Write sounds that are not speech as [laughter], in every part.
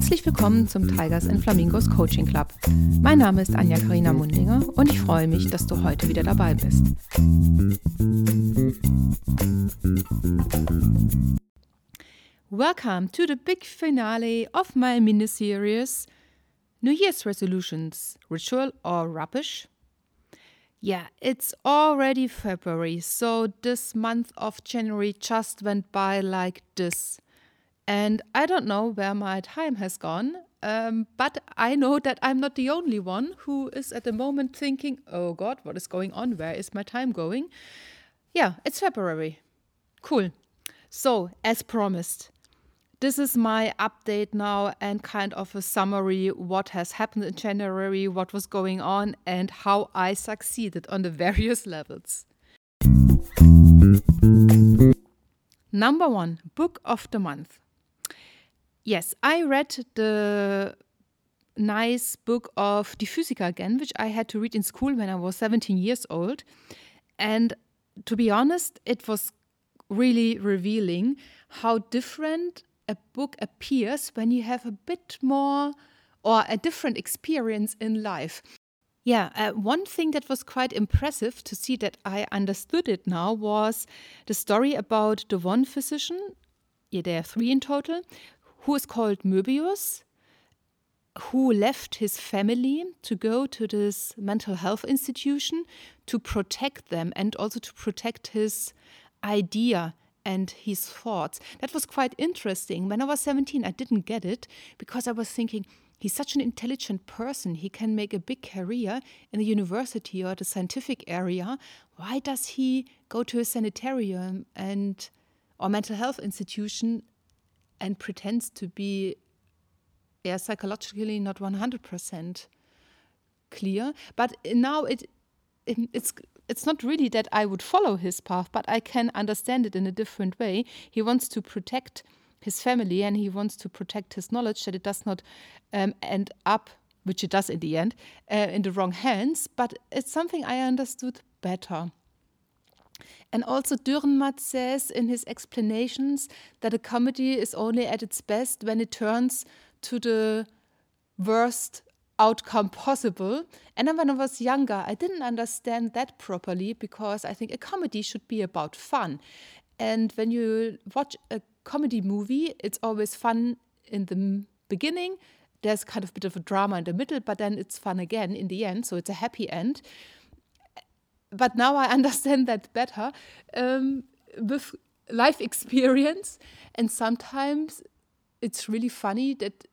Herzlich willkommen zum Tigers and Flamingos Coaching Club. Mein Name ist Anja Karina Mundinger und ich freue mich, dass du heute wieder dabei bist. Welcome to the big finale of my mini series New Year's Resolutions Ritual or Rubbish? Yeah, it's already February, so this month of January just went by like this. And I don't know where my time has gone, um, but I know that I'm not the only one who is at the moment thinking, oh God, what is going on? Where is my time going? Yeah, it's February. Cool. So, as promised, this is my update now and kind of a summary what has happened in January, what was going on, and how I succeeded on the [laughs] various levels. Number one, book of the month. Yes, I read the nice book of Die Physiker again, which I had to read in school when I was 17 years old. And to be honest, it was really revealing how different a book appears when you have a bit more or a different experience in life. Yeah, uh, one thing that was quite impressive to see that I understood it now was the story about the one physician, yeah, there are three in total, who is called Möbius, who left his family to go to this mental health institution to protect them and also to protect his idea and his thoughts. That was quite interesting. When I was 17, I didn't get it because I was thinking, he's such an intelligent person. He can make a big career in the university or the scientific area. Why does he go to a sanitarium and or mental health institution and pretends to be yeah, psychologically not 100% clear? But now it, it it's it's not really that I would follow his path, but I can understand it in a different way. He wants to protect his family and he wants to protect his knowledge that it does not um, end up, which it does in the end, uh, in the wrong hands. But it's something I understood better. And also, Dürrenmatt says in his explanations that a comedy is only at its best when it turns to the worst outcome possible. And then when I was younger, I didn't understand that properly because I think a comedy should be about fun. And when you watch a comedy movie, it's always fun in the beginning. There's kind of a bit of a drama in the middle, but then it's fun again in the end. So it's a happy end. But now I [laughs] understand that better um, with life experience. And sometimes it's really funny that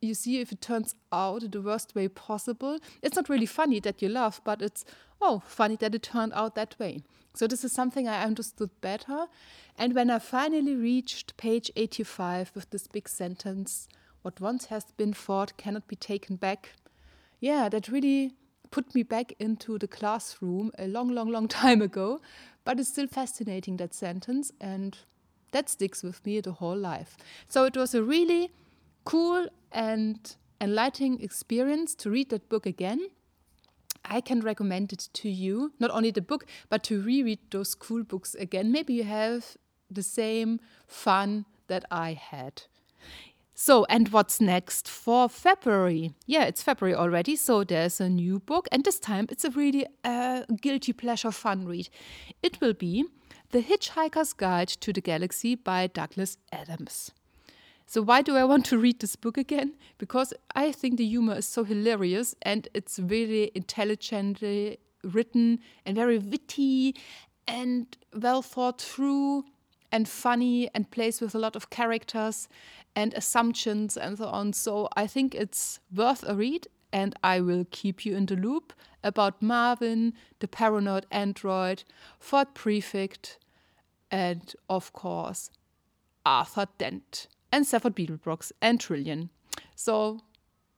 you see if it turns out the worst way possible. It's not really funny that you laugh, but it's, oh, funny that it turned out that way. So, this is something I understood better. And when I finally reached page 85 with this big sentence, what once has been fought cannot be taken back, yeah, that really put me back into the classroom a long, long, long [laughs] time ago. But it's still fascinating, that sentence. And that sticks with me the whole life. So, it was a really cool and enlightening experience to read that book again. I can recommend it to you, not only the book, but to reread those cool books again. Maybe you have the same fun that I had. So, and what's next for February? Yeah, it's February already, so there's a new book, and this time it's a really uh, guilty pleasure fun read. It will be The Hitchhiker's Guide to the Galaxy by Douglas Adams. So, why do I want to read this book again? Because I think the humor is so hilarious and it's really intelligently written and very witty and well thought through and funny and plays with a lot of characters and assumptions and so on. So, I think it's worth a read and I will keep you in the loop about Marvin, the paranoid android, Ford Prefect, and of course, Arthur Dent and Zaphod Beeblebrox and Trillian. So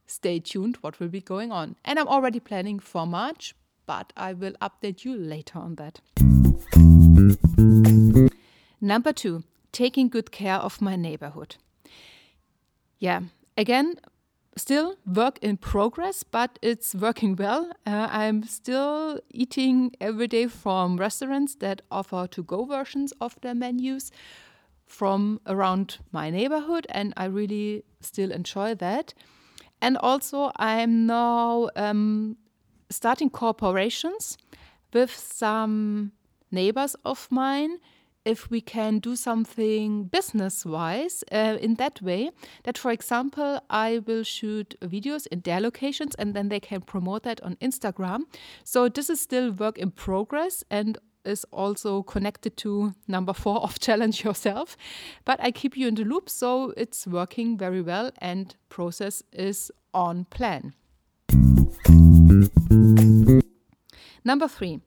stay tuned what will be going on. And I'm already planning for March, but I will update you later on that. Number two, taking good care of my neighborhood. Yeah, again, still work in progress, but it's working well. Uh, I'm still eating every day from restaurants that offer to go versions of their menus from around my neighborhood, and I really still enjoy that. And also, I'm now um, starting corporations with some neighbors of mine if we can do something business wise uh, in that way that for example i will shoot videos in their locations and then they can promote that on instagram. So this is still work in progress and is also connected to number four of [laughs] challenge yourself. But i keep you in the loop so it's working very well and process is on plan. Number three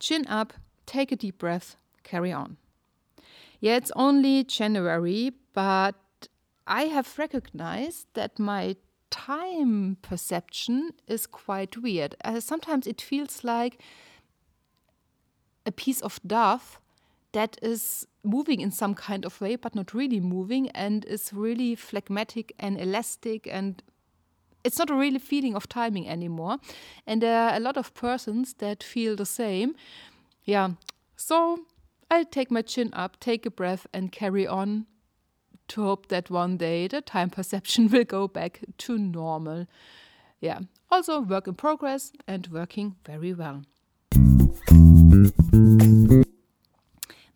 chin up take a deep breath carry on yeah, it's only January, but I have recognized that my time perception is quite weird. Uh, sometimes it feels like a piece of dove that is moving in some kind of way, but not really moving, and is really phlegmatic and elastic, and it's not a really feeling of timing anymore. And there are a lot of persons that feel the same. Yeah, so I'll take my chin up, take a breath, and carry on to hope that one day the time [laughs] perception will go back to normal. Yeah, also work in progress and working very well.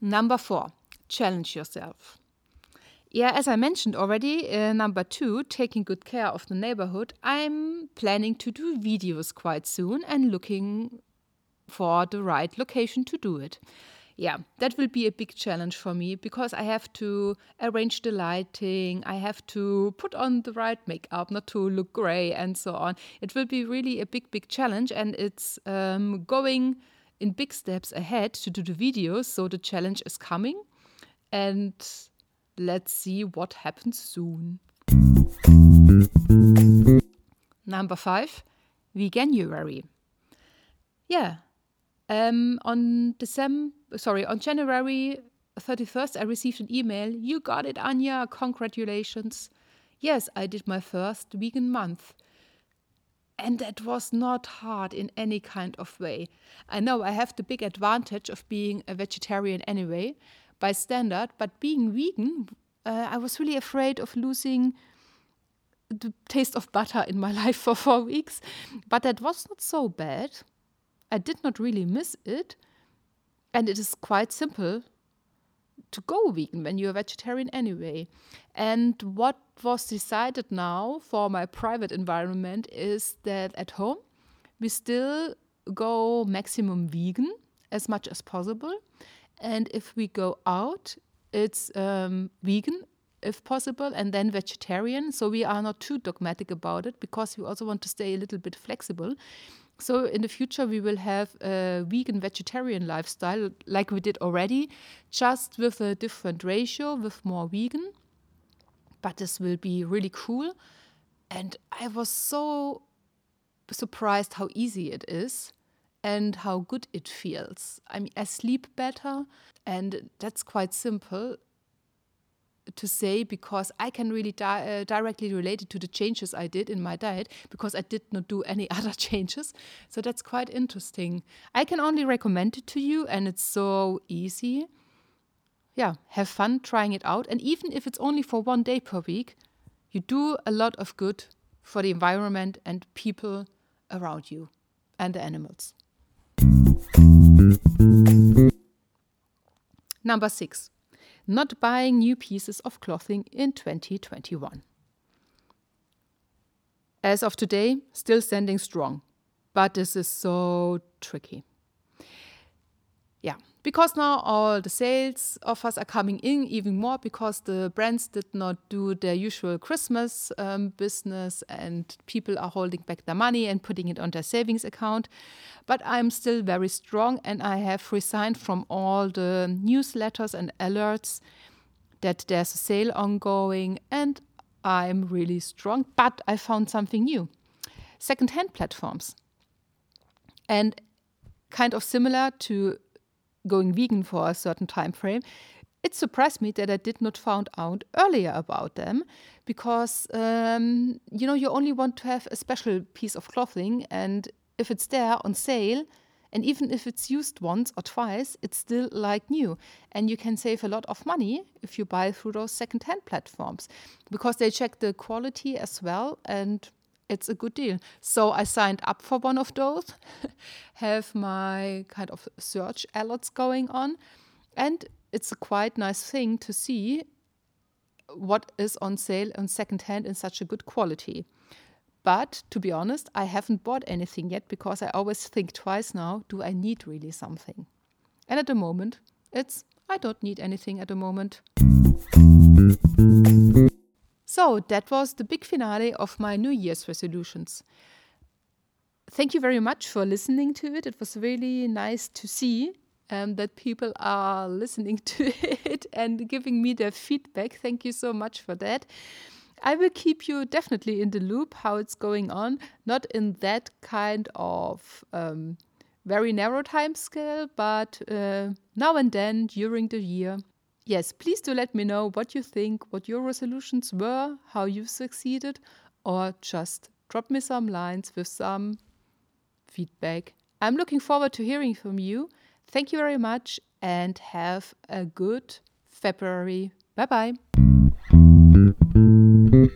Number four, challenge yourself. Yeah, as I mentioned already, uh, number two, taking good care of the neighborhood, I'm planning to do videos quite soon and looking for the right location to do it yeah, that will be a big challenge for me because I have to arrange the lighting, I have to put on the right makeup, not to look gray, and so on. It will be really a big, big challenge, and it's um, going in big steps ahead to do the videos. So the challenge is coming, and let's see what happens soon. Number five, Veganuary. Yeah, um, on December, sorry, on January 31st, I received an email. You got it, Anja. Congratulations. Yes, I did my first vegan month. And that was not hard in any kind of way. I know I have the big advantage of being a vegetarian anyway, by standard, but being vegan, uh, I was really afraid of losing the taste of butter in my [laughs] life for four weeks. But that was not so bad. I did not really miss it. And it is quite simple to go vegan when you're a vegetarian anyway. And what was decided now for my private environment is that at home we still go maximum vegan as much as possible. And if we go out, it's um, vegan if possible, and then vegetarian. So we are not too dogmatic about it because we also want to stay a little bit flexible. So in the future, we will have a vegan vegetarian lifestyle like we did already, just with a different ratio, with more vegan. But this will be really cool. And I was so surprised how easy it is and how good it feels. I mean, I sleep better, and that's quite simple to say because I can really di uh, directly relate it to the changes I did in my diet because I did not do any [laughs] other changes. So that's quite interesting. I can only recommend it to you, and it's so easy. Yeah, have fun trying it out. And even if it's only for one day per week, you do a lot of good for the environment and people around you and the animals. Number six not buying new pieces of clothing in 2021. As of today, still standing strong, but this is so tricky. Yeah, because now all the sales offers are coming in even more because the brands did not do their usual Christmas um, business and people are holding back their money and putting it on their savings account. But I'm still very strong and I have resigned from all the newsletters and alerts that there's a sale ongoing and I'm really strong. But I found something new secondhand platforms. And kind of similar to going vegan for a certain time frame, it surprised me that I did not found out earlier about them because um, you know you only want to have a special piece of clothing and if it's there on sale And even if it's used once or twice, it's still like new. And you can save a lot of money if you buy through those secondhand platforms because they check the quality as well and it's a good deal. So I signed up for one of those, [laughs] have my kind of search alerts going on, and it's a quite nice thing to see what is on sale on secondhand in such a good quality. But to be honest, I haven't bought anything yet because I always think twice now do I need really something? And at the moment, it's I don't need anything at the moment. So that was the big finale of my New Year's resolutions. Thank you very much for listening to it. It was really nice to see um, that people are listening [laughs] to it and giving me their feedback. Thank you so much for that. I will keep you definitely in the loop how it's going on, not in that kind of um, very narrow time scale, but uh, now and then during the year. Yes, please do let me know what you think, what your resolutions were, how you succeeded, or just drop me some lines with some feedback. I'm looking forward to hearing from you. Thank you very much and have a good February. Bye bye.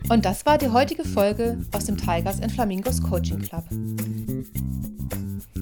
Und das war die heutige Folge aus dem Tigers and Flamingos Coaching Club.